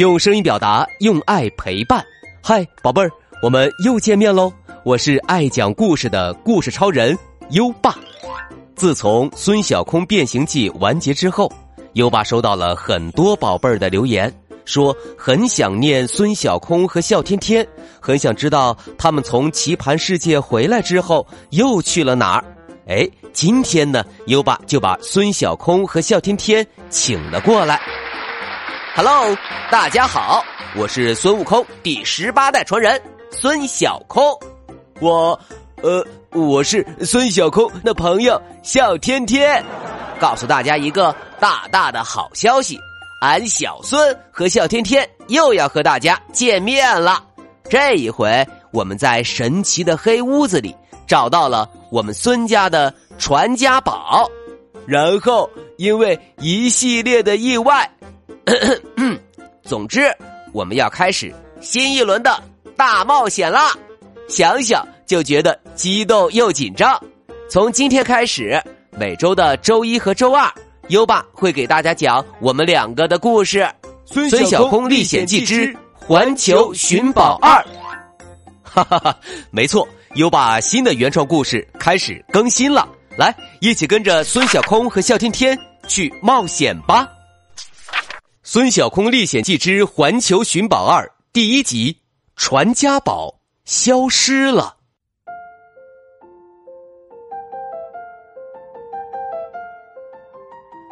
用声音表达，用爱陪伴。嗨，宝贝儿，我们又见面喽！我是爱讲故事的故事超人优爸。自从孙小空变形记完结之后，优爸收到了很多宝贝儿的留言，说很想念孙小空和笑天天，很想知道他们从棋盘世界回来之后又去了哪儿。哎，今天呢，优爸就把孙小空和笑天天请了过来。Hello，大家好，我是孙悟空第十八代传人孙小空。我，呃，我是孙小空的朋友笑天天。告诉大家一个大大的好消息，俺小孙和笑天天又要和大家见面了。这一回，我们在神奇的黑屋子里。找到了我们孙家的传家宝，然后因为一系列的意外，总之我们要开始新一轮的大冒险啦！想想就觉得激动又紧张。从今天开始，每周的周一和周二，优爸会给大家讲我们两个的故事，《孙小空历险记之环球寻宝二》。哈哈哈，没错。优爸新的原创故事开始更新了，来，一起跟着孙小空和笑天天去冒险吧！《孙小空历险记之环球寻宝二》第一集：传家宝消失了。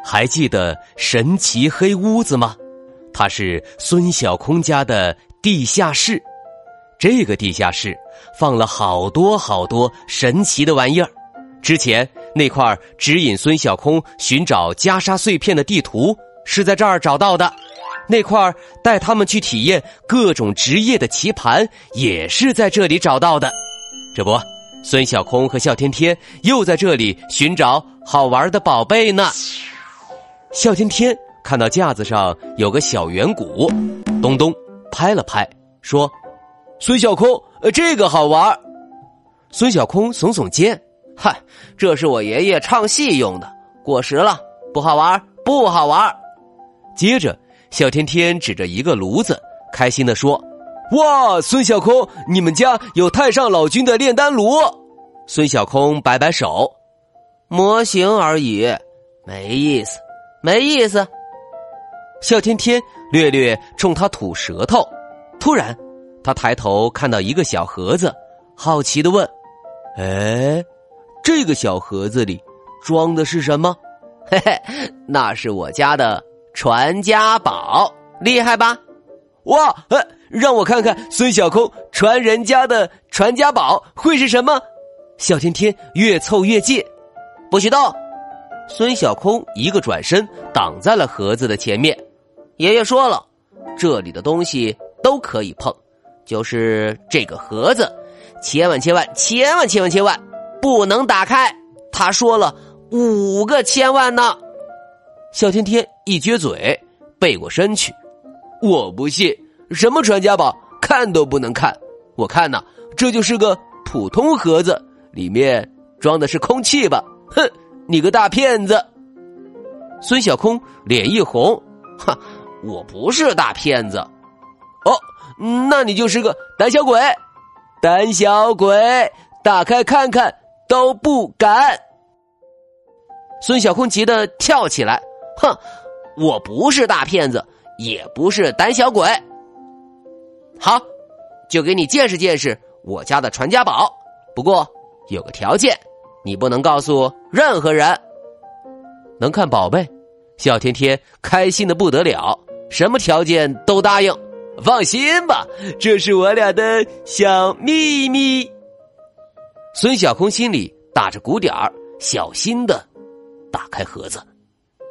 还记得神奇黑屋子吗？它是孙小空家的地下室。这个地下室放了好多好多神奇的玩意儿。之前那块指引孙小空寻找袈裟碎片的地图是在这儿找到的，那块带他们去体验各种职业的棋盘也是在这里找到的。这不，孙小空和笑天天又在这里寻找好玩的宝贝呢。笑天天看到架子上有个小圆鼓，咚咚拍了拍，说。孙小空，呃，这个好玩。孙小空耸耸肩，嗨，这是我爷爷唱戏用的，过时了，不好玩，不好玩。接着，小天天指着一个炉子，开心的说：“哇，孙小空，你们家有太上老君的炼丹炉。”孙小空摆摆手：“模型而已，没意思，没意思。”笑天天略略冲他吐舌头，突然。他抬头看到一个小盒子，好奇的问：“哎，这个小盒子里装的是什么？”“ 嘿嘿，那是我家的传家宝，厉害吧？”“哇，呃，让我看看孙小空传人家的传家宝会是什么？”小天天越凑越近，不许动！孙小空一个转身挡在了盒子的前面。爷爷说了，这里的东西都可以碰。就是这个盒子，千万千万千万千万千万不能打开。他说了五个千万呢。小天天一撅嘴，背过身去。我不信，什么传家宝，看都不能看。我看呐，这就是个普通盒子，里面装的是空气吧？哼，你个大骗子！孙小空脸一红，哼，我不是大骗子。哦。那你就是个胆小鬼，胆小鬼，打开看看都不敢。孙小空急得跳起来，哼，我不是大骗子，也不是胆小鬼。好，就给你见识见识我家的传家宝。不过有个条件，你不能告诉任何人。能看宝贝，小天天开心的不得了，什么条件都答应。放心吧，这是我俩的小秘密。孙小空心里打着鼓点儿，小心的打开盒子，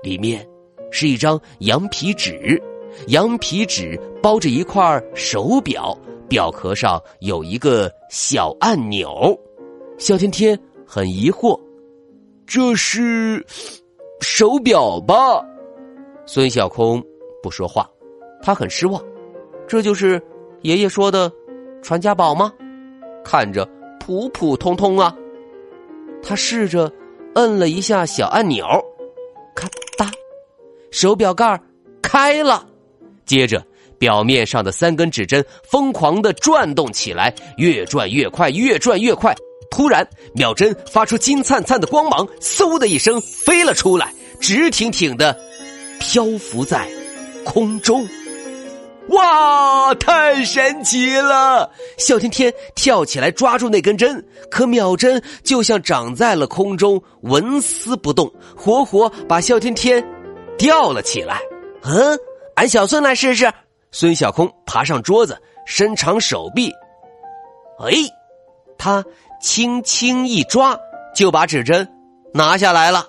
里面是一张羊皮纸，羊皮纸包着一块手表，表壳上有一个小按钮。小天天很疑惑：“这是手表吧？”孙小空不说话，他很失望。这就是爷爷说的传家宝吗？看着普普通通啊。他试着摁了一下小按钮，咔，手表盖开了。接着表面上的三根指针疯狂的转动起来，越转越快，越转越快。突然，秒针发出金灿灿的光芒，嗖的一声飞了出来，直挺挺的漂浮在空中。哇，太神奇了！笑天天跳起来抓住那根针，可秒针就像长在了空中，纹丝不动，活活把笑天天吊了起来。嗯，俺小孙来试试。孙小空爬上桌子，伸长手臂，哎，他轻轻一抓，就把指针拿下来了。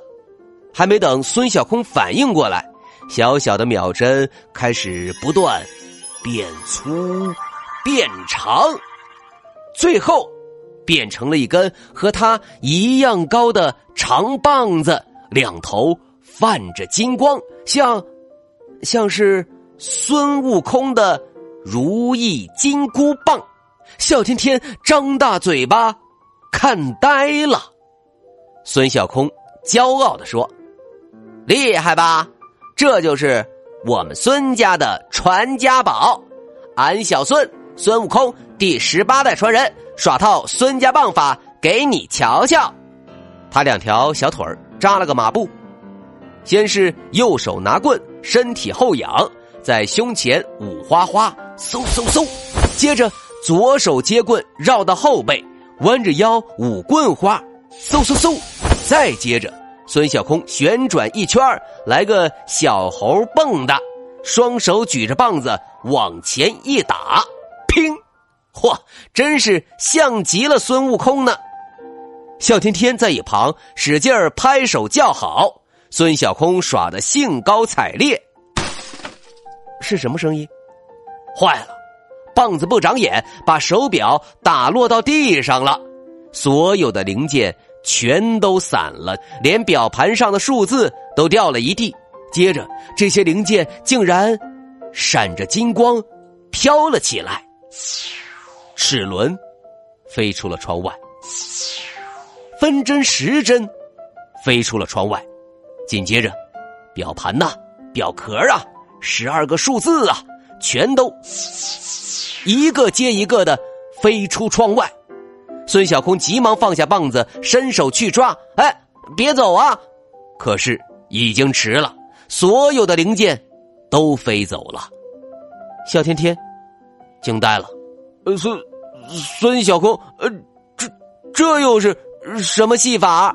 还没等孙小空反应过来，小小的秒针开始不断。变粗，变长，最后变成了一根和他一样高的长棒子，两头泛着金光，像像是孙悟空的如意金箍棒。笑天天张大嘴巴看呆了。孙小空骄傲的说：“厉害吧？这就是。”我们孙家的传家宝，俺小孙孙悟空第十八代传人，耍套孙家棒法给你瞧瞧。他两条小腿扎了个马步，先是右手拿棍，身体后仰，在胸前舞花花，嗖嗖嗖；接着左手接棍绕到后背，弯着腰舞棍花，嗖嗖嗖；再接着。孙小空旋转一圈来个小猴蹦的，双手举着棒子往前一打，乒！嚯，真是像极了孙悟空呢。笑天天在一旁使劲拍手叫好，孙小空耍的兴高采烈。是什么声音？坏了，棒子不长眼，把手表打落到地上了，所有的零件。全都散了，连表盘上的数字都掉了一地。接着，这些零件竟然闪着金光，飘了起来。齿轮飞出了窗外，分针、时针飞出了窗外。紧接着，表盘呐，表壳啊，十二个数字啊，全都一个接一个的飞出窗外。孙小空急忙放下棒子，伸手去抓。哎，别走啊！可是已经迟了，所有的零件都飞走了。小天天惊呆了。呃，孙孙小空，呃，这这又是什么戏法？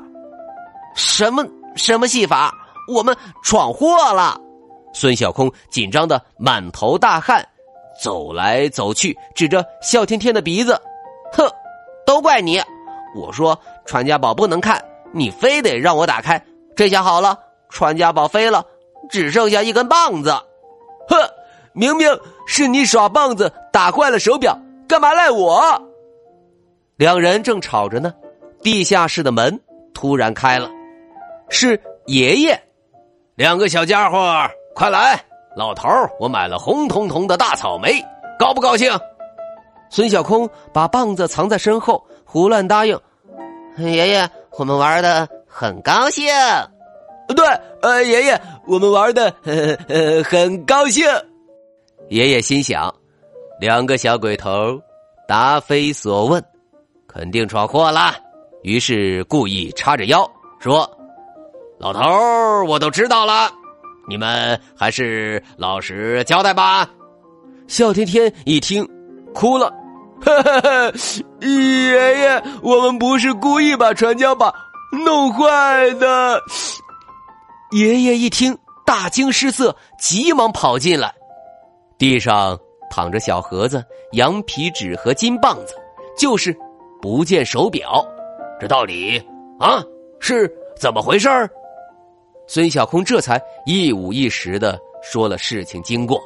什么什么戏法？我们闯祸了！孙小空紧张的满头大汗，走来走去，指着笑天天的鼻子，哼。都怪你！我说传家宝不能看，你非得让我打开。这下好了，传家宝飞了，只剩下一根棒子。哼，明明是你耍棒子打坏了手表，干嘛赖我？两人正吵着呢，地下室的门突然开了，是爷爷。两个小家伙，快来！老头我买了红彤彤的大草莓，高不高兴？孙小空把棒子藏在身后，胡乱答应：“爷爷，我们玩的很高兴。”“对，呃，爷爷，我们玩的呃很高兴。”爷爷心想：“两个小鬼头答非所问，肯定闯祸了。”于是故意叉着腰说：“老头我都知道了，你们还是老实交代吧。”笑天天一听，哭了。哈哈哈！爷爷，我们不是故意把传家宝弄坏的。爷爷一听，大惊失色，急忙跑进来。地上躺着小盒子、羊皮纸和金棒子，就是不见手表。这到底啊是怎么回事孙小空这才一五一十的说了事情经过。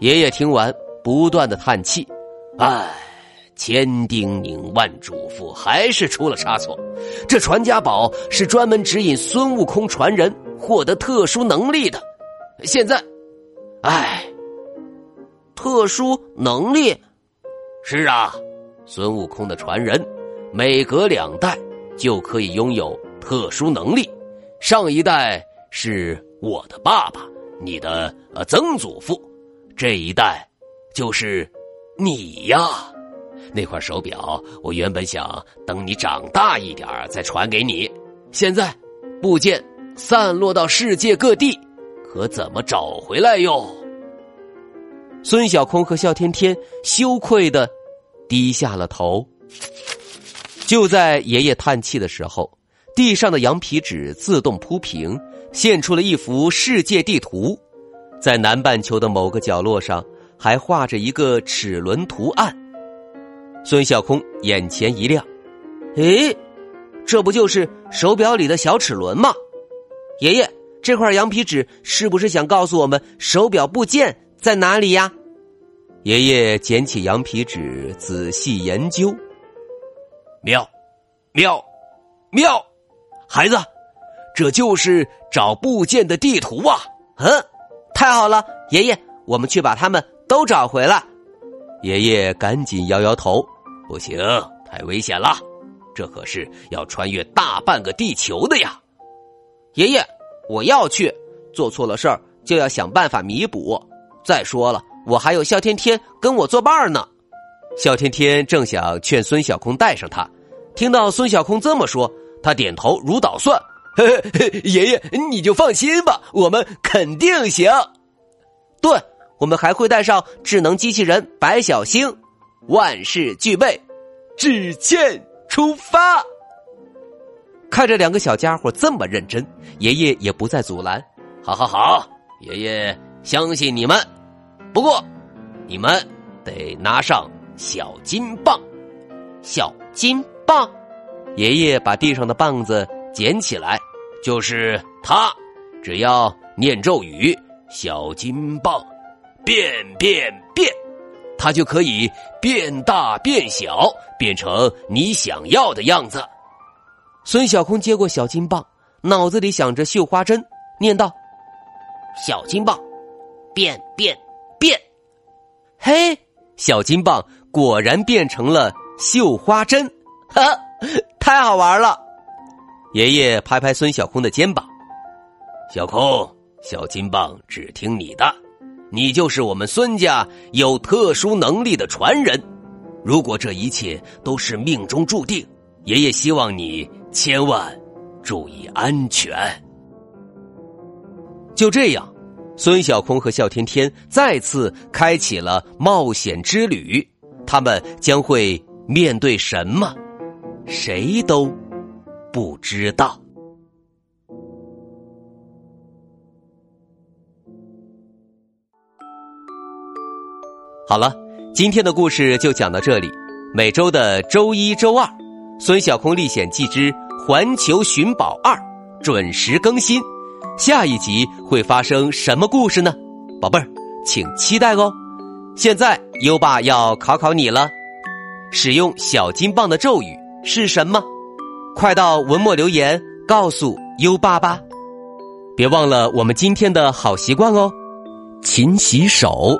爷爷听完，不断的叹气，唉。千叮咛万嘱咐，还是出了差错。这传家宝是专门指引孙悟空传人获得特殊能力的。现在，唉，特殊能力是啊，孙悟空的传人每隔两代就可以拥有特殊能力。上一代是我的爸爸，你的呃曾祖父，这一代就是你呀。那块手表，我原本想等你长大一点再传给你，现在部件散落到世界各地，可怎么找回来哟？孙小空和笑天天羞愧的低下了头。就在爷爷叹气的时候，地上的羊皮纸自动铺平，现出了一幅世界地图，在南半球的某个角落上还画着一个齿轮图案。孙小空眼前一亮，诶，这不就是手表里的小齿轮吗？爷爷，这块羊皮纸是不是想告诉我们手表部件在哪里呀？爷爷捡起羊皮纸仔细研究，妙，妙，妙！孩子，这就是找部件的地图啊！嗯，太好了，爷爷，我们去把它们都找回来。爷爷赶紧摇摇头。不行，太危险了，这可是要穿越大半个地球的呀！爷爷，我要去，做错了事儿就要想办法弥补。再说了，我还有笑天天跟我作伴呢。笑天天正想劝孙小空带上他，听到孙小空这么说，他点头如捣蒜：“ 爷爷，你就放心吧，我们肯定行。对，我们还会带上智能机器人白小星。”万事俱备，只欠出发。看着两个小家伙这么认真，爷爷也不再阻拦。好好好，爷爷相信你们。不过，你们得拿上小金棒。小金棒，爷爷把地上的棒子捡起来，就是它。只要念咒语，小金棒变变变。它就可以变大变小，变成你想要的样子。孙小空接过小金棒，脑子里想着绣花针，念道：“小金棒，变变变。”嘿，小金棒果然变成了绣花针，哈，太好玩了！爷爷拍拍孙小空的肩膀：“小空，小金棒只听你的。”你就是我们孙家有特殊能力的传人。如果这一切都是命中注定，爷爷希望你千万注意安全。就这样，孙小空和笑天天再次开启了冒险之旅。他们将会面对什么？谁都不知道。好了，今天的故事就讲到这里。每周的周一、周二，《孙小空历险记之环球寻宝二》准时更新。下一集会发生什么故事呢？宝贝儿，请期待哦。现在优爸要考考你了，使用小金棒的咒语是什么？快到文末留言告诉优爸吧。别忘了我们今天的好习惯哦，勤洗手。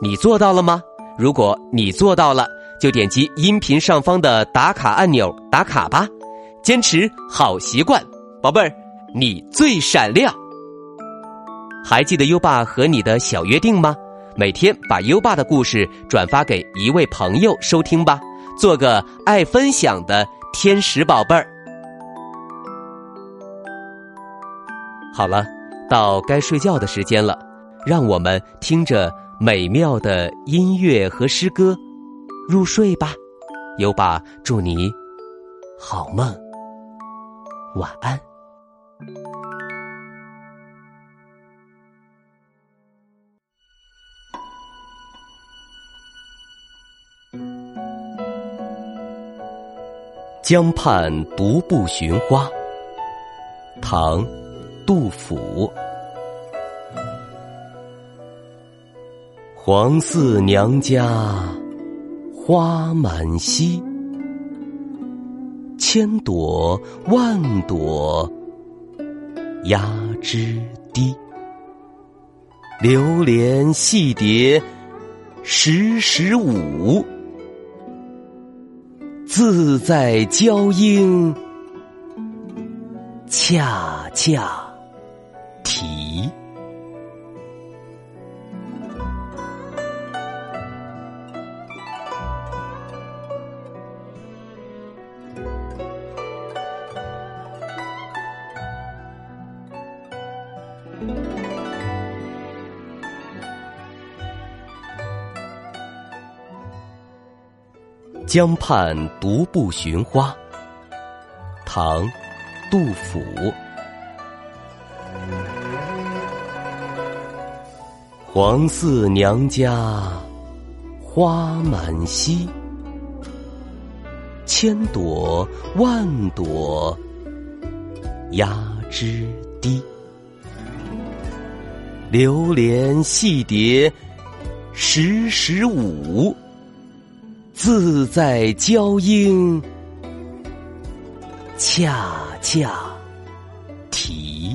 你做到了吗？如果你做到了，就点击音频上方的打卡按钮打卡吧。坚持好习惯，宝贝儿，你最闪亮。还记得优爸和你的小约定吗？每天把优爸的故事转发给一位朋友收听吧，做个爱分享的天使宝贝儿。好了，到该睡觉的时间了，让我们听着。美妙的音乐和诗歌，入睡吧，有爸祝你好梦，晚安。江畔独步寻花，唐，杜甫。黄四娘家花满蹊，千朵万朵压枝低。流连戏蝶时时舞，自在娇莺恰恰。江畔独步寻花，唐·杜甫。黄四娘家花满蹊，千朵万朵压枝低。流连戏蝶时时舞。自在娇莺恰恰啼